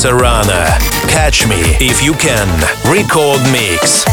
Sarana. Catch me if you can. Record mix.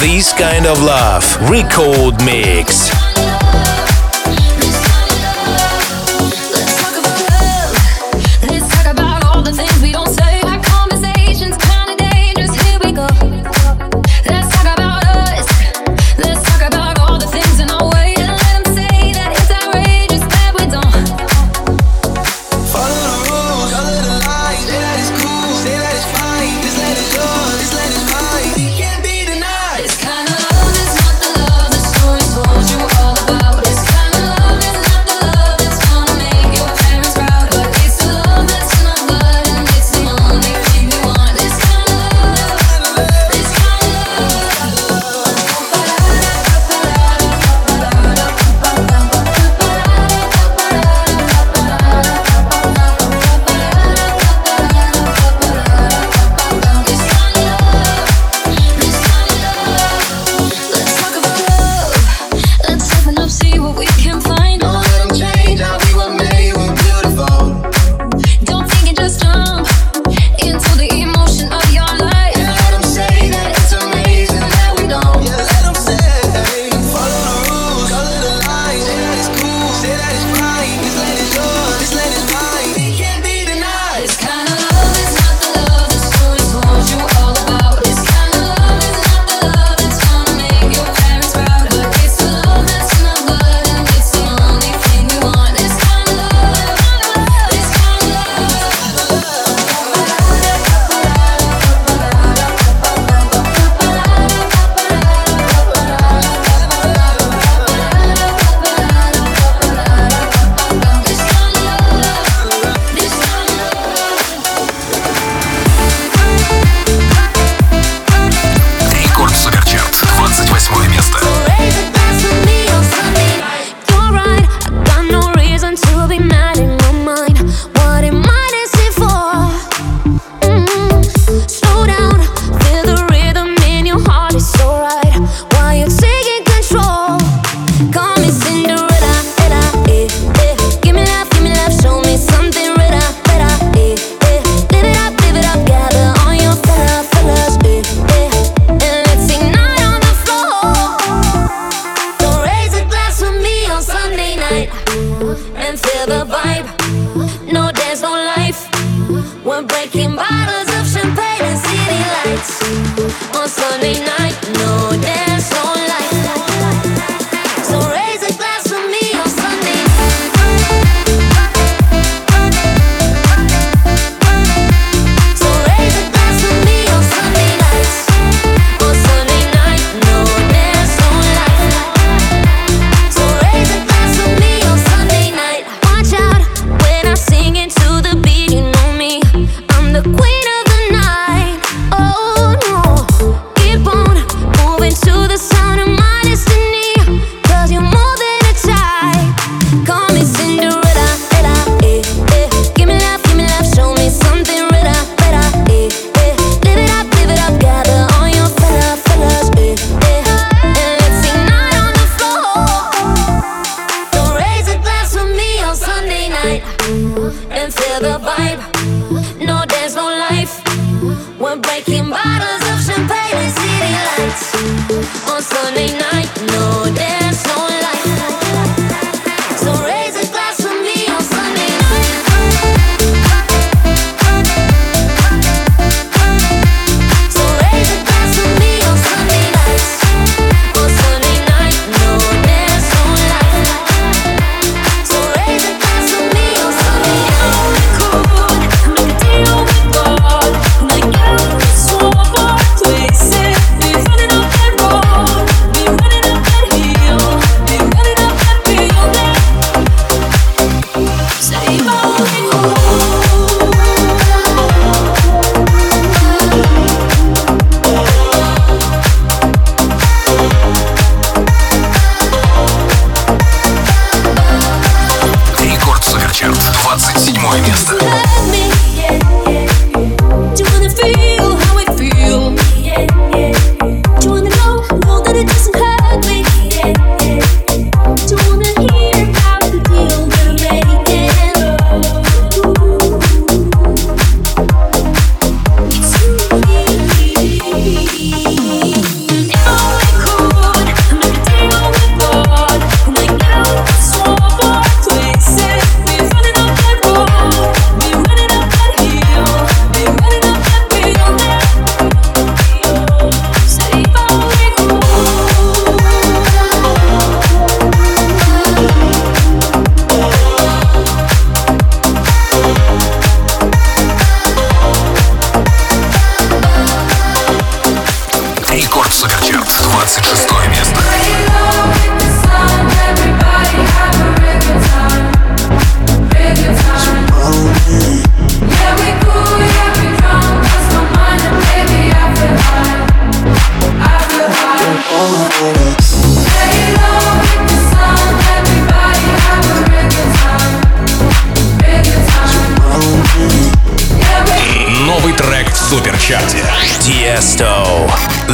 This kind of love. Record mix.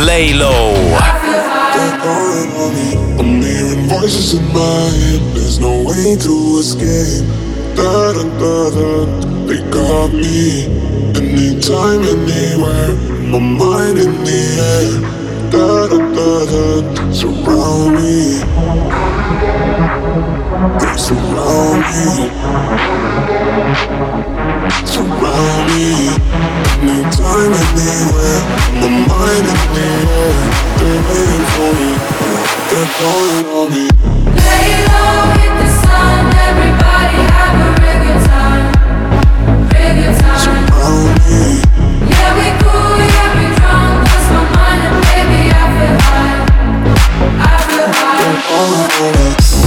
Lay low. Voices in my head. There's no way to escape. Da da da da. They got me. Anytime, anywhere. My mind in the air da da da surround me. They surround me. Anywhere. Mind. They're waiting for me. They're calling on me. Lay low in the sun. Everybody have a real good time. Real good time. Surround me. all night.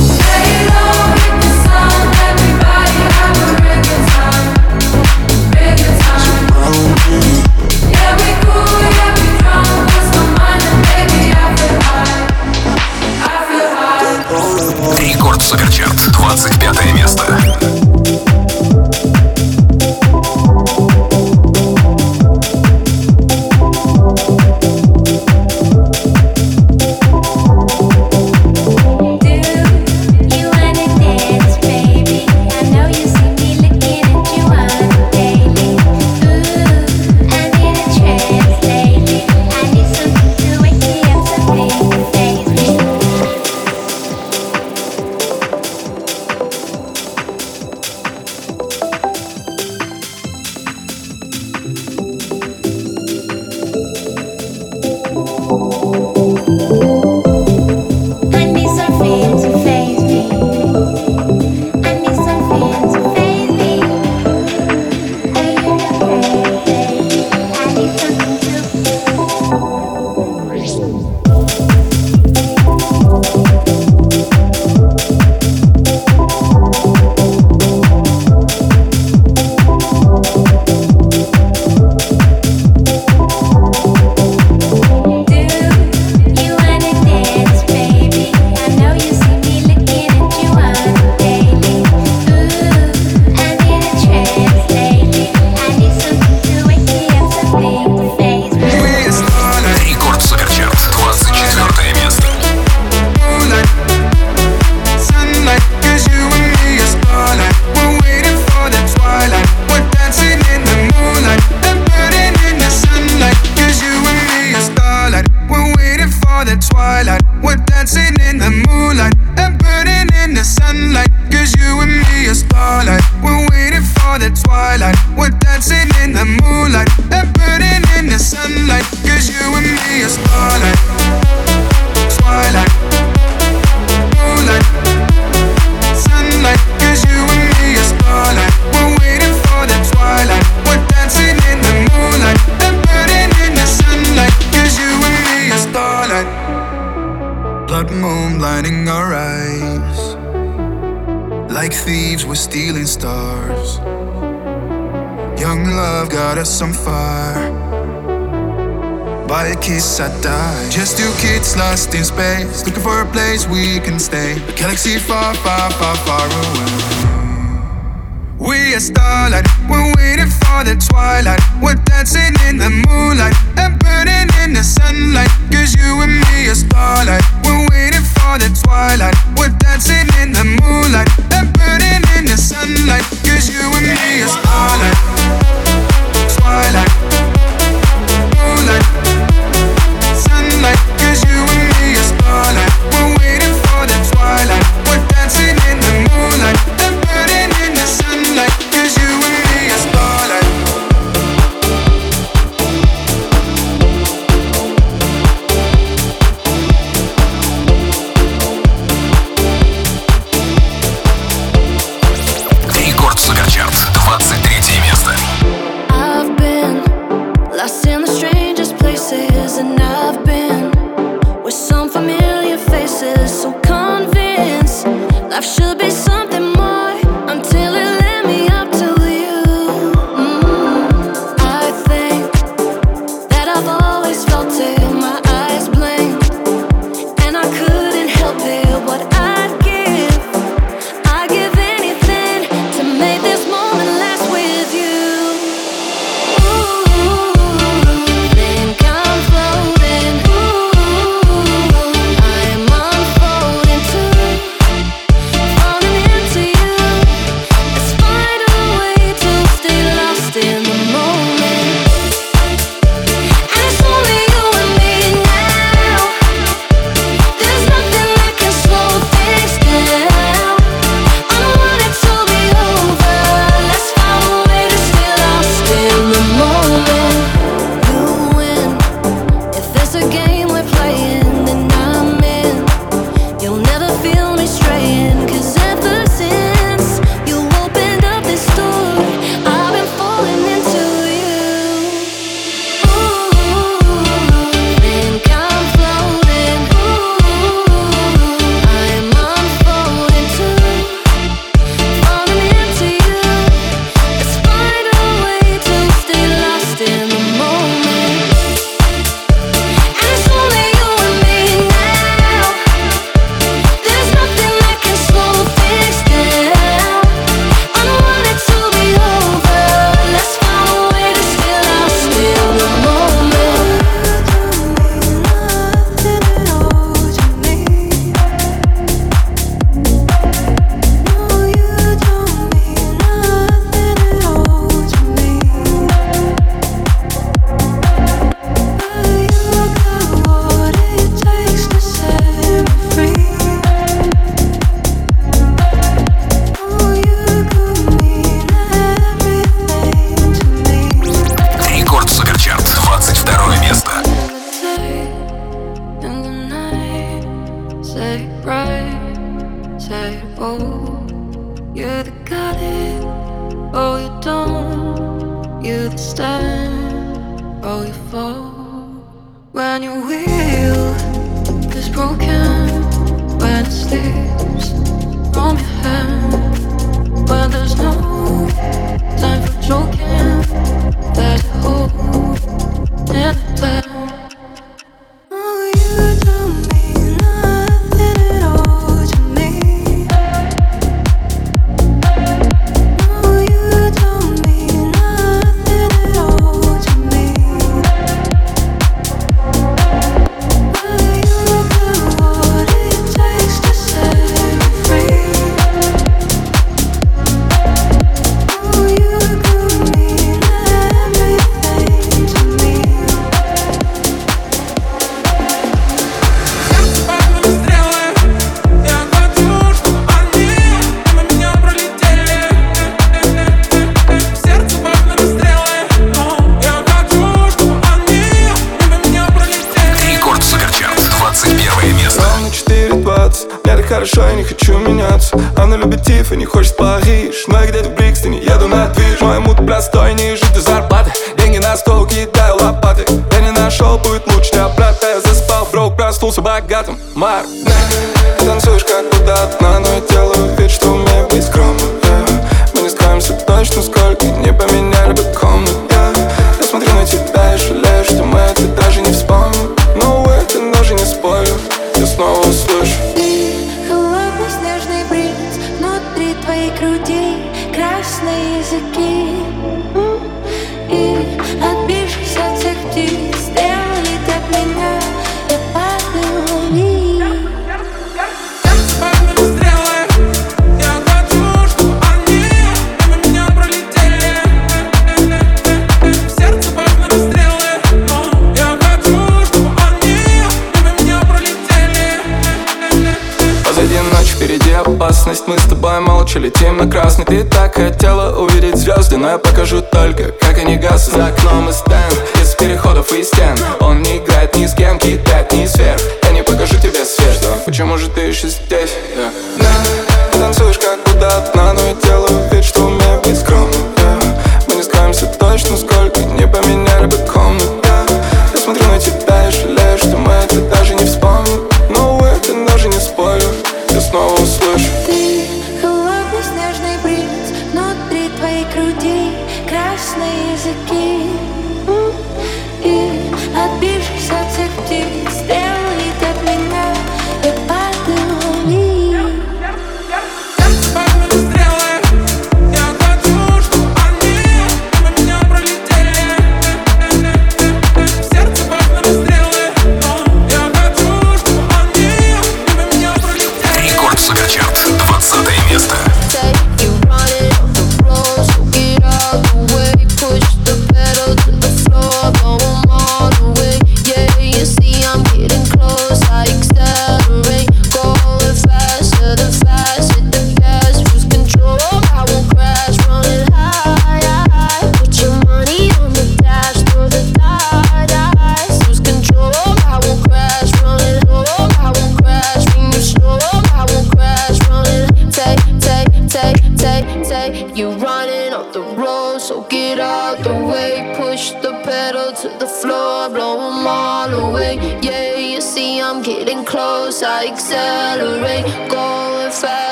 in the moonlight. вверх Я не покажу тебе свет, почему же ты еще здесь? Yeah. Танцуешь как будто одна, но я делаю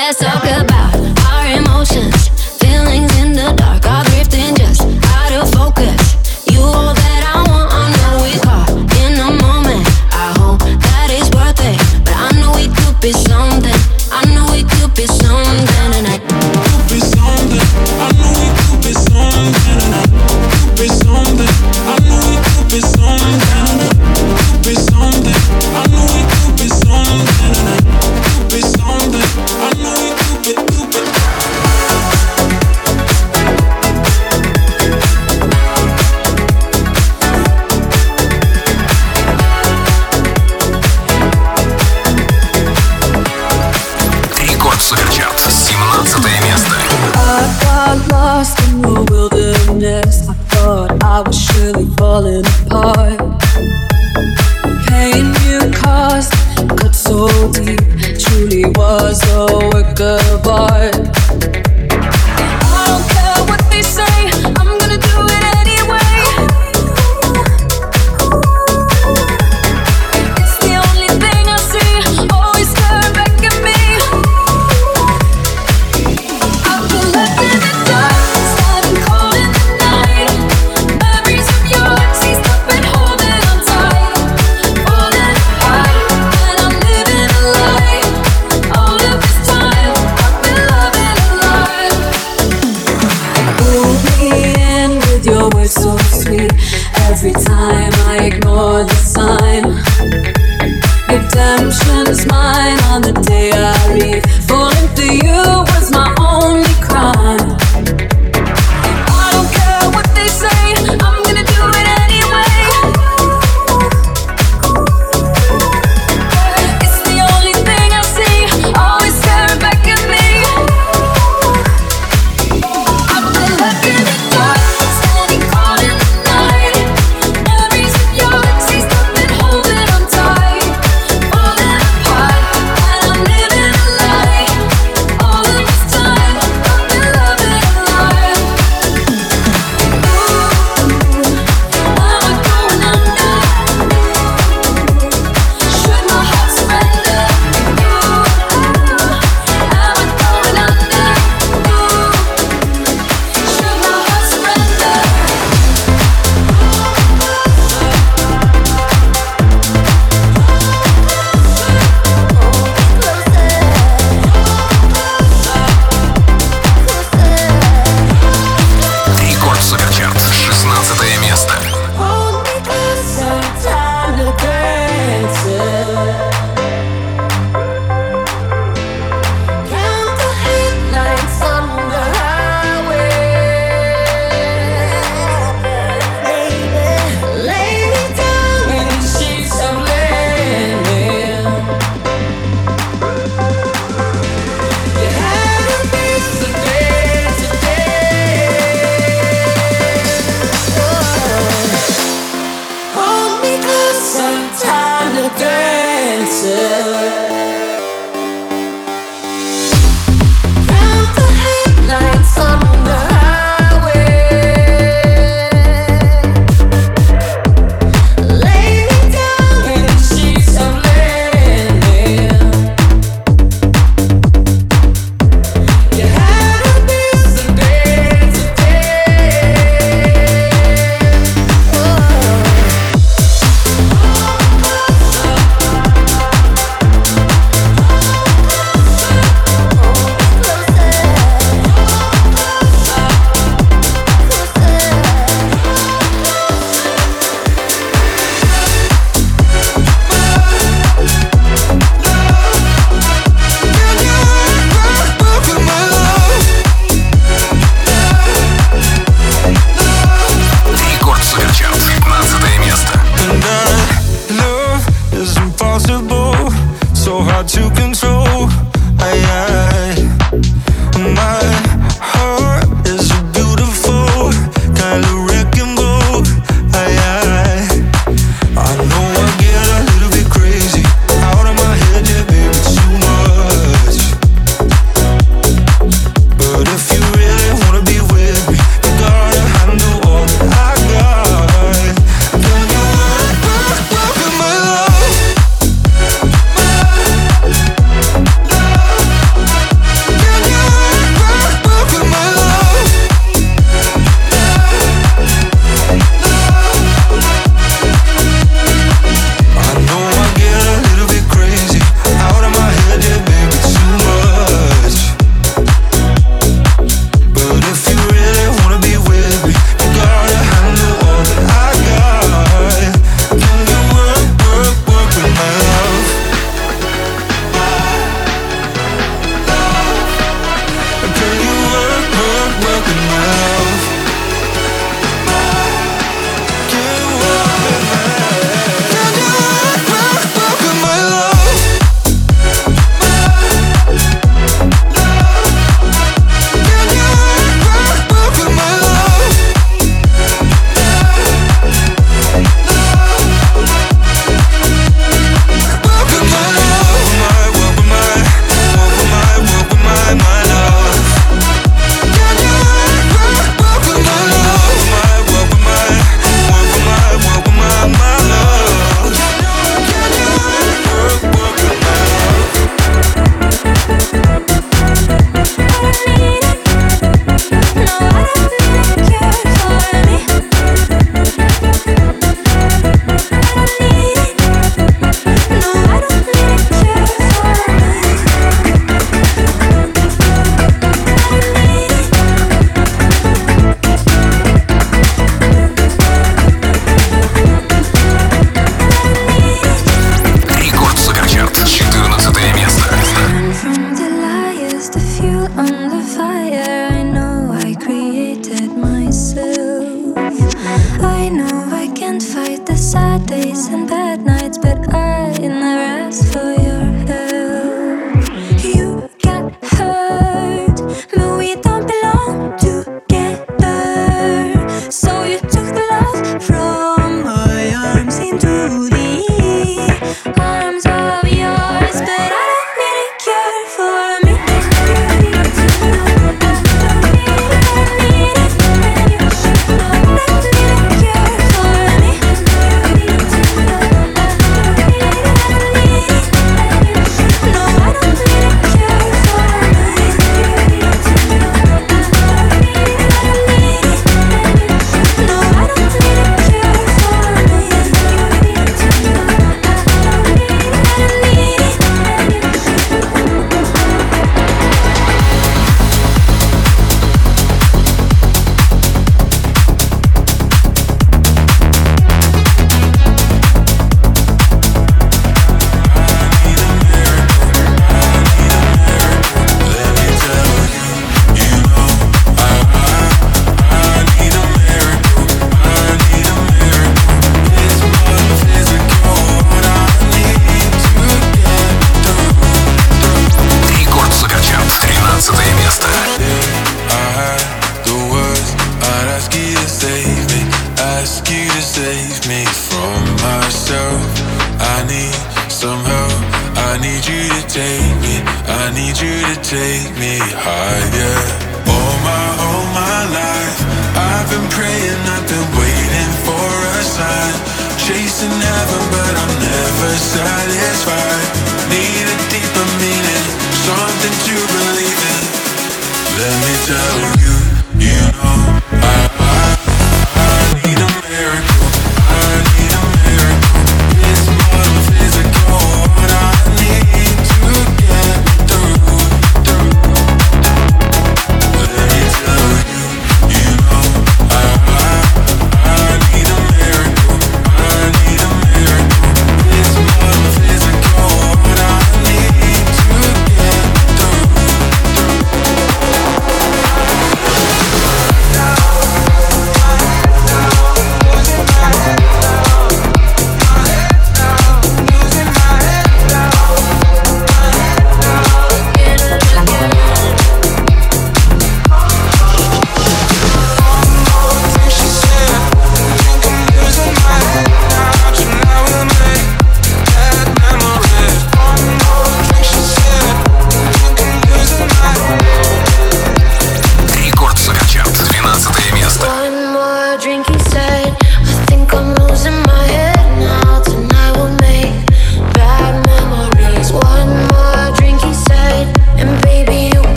Let's talk about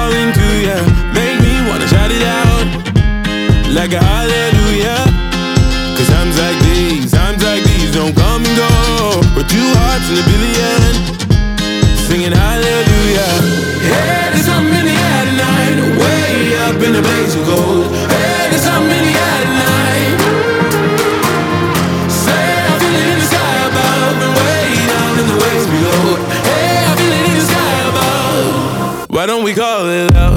fall into you. Make me wanna shout it out like a hallelujah. Cause times like these, times like these don't come and go. We're two hearts in a billion, singing hallelujah. Hey, there's something in the air tonight, way up in the blaze of gold. Hey, there's something in the Why don't we call it love?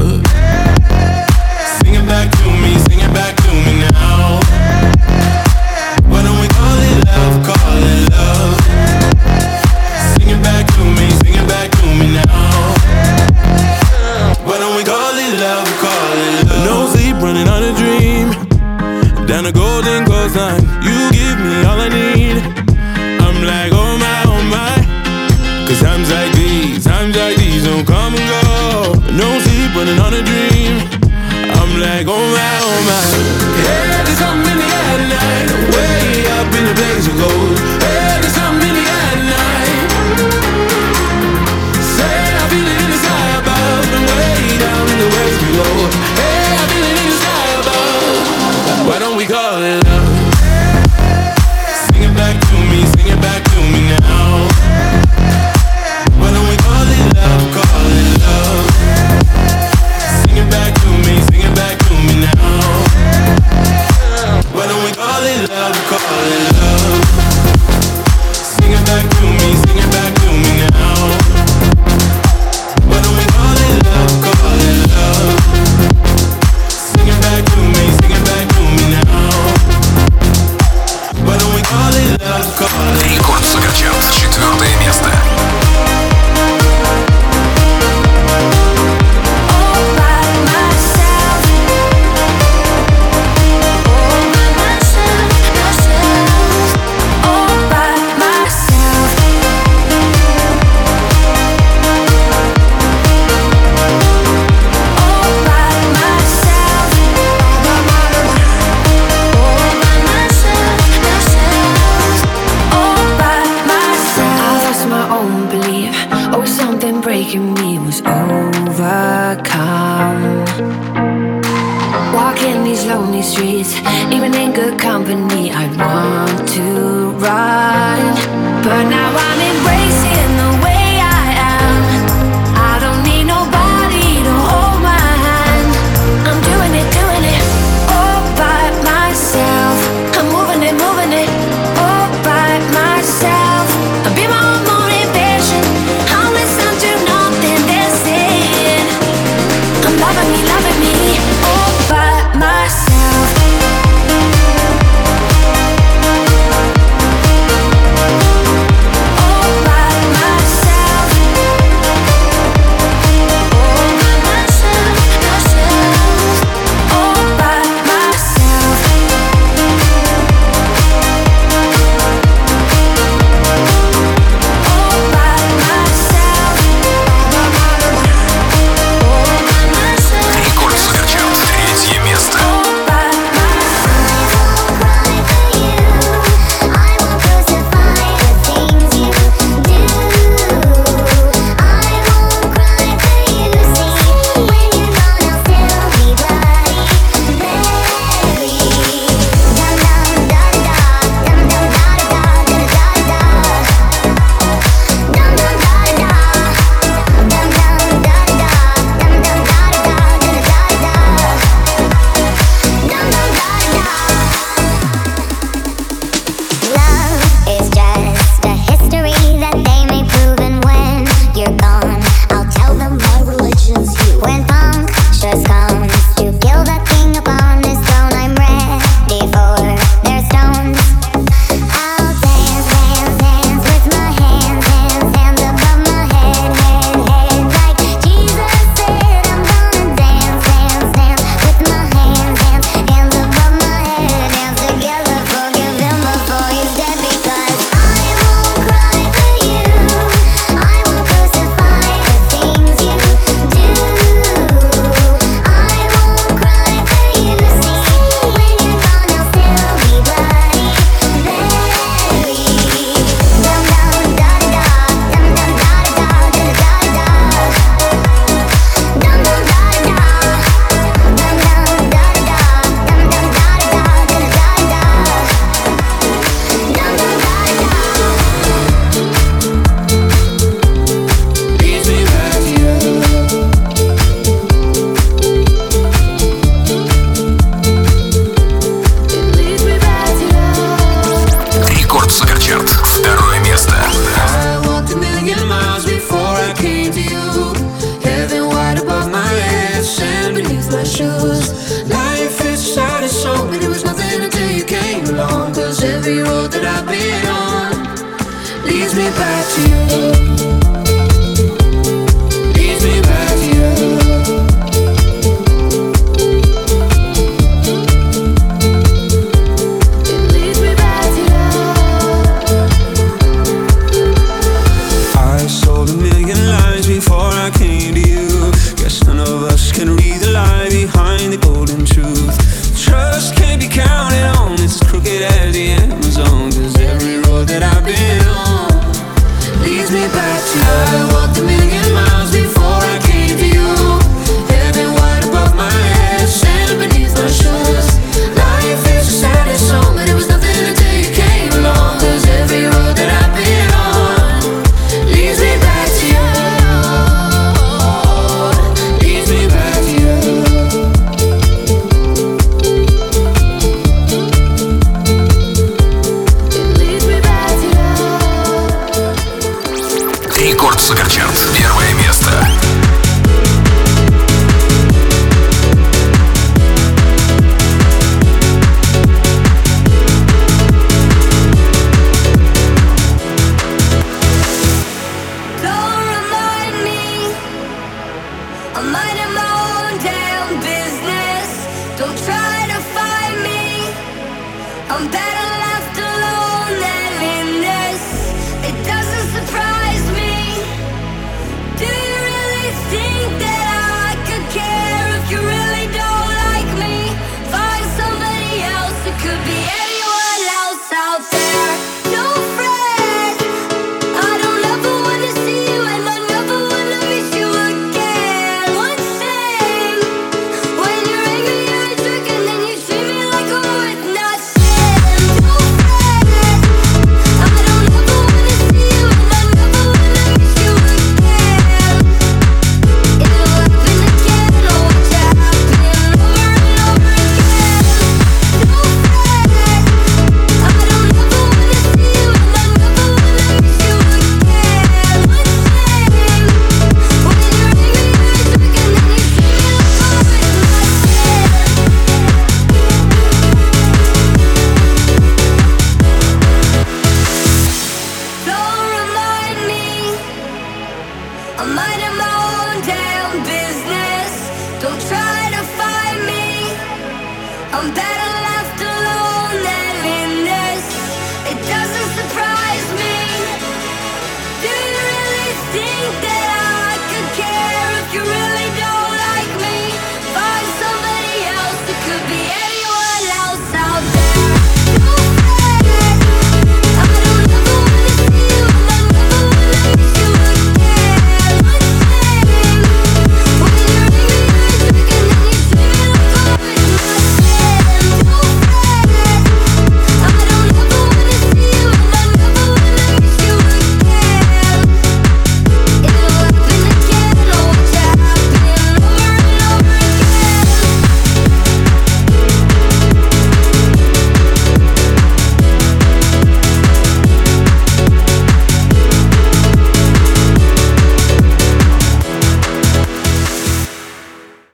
but it was nothing until you came along. Cause every road that I've been on leads me back to you.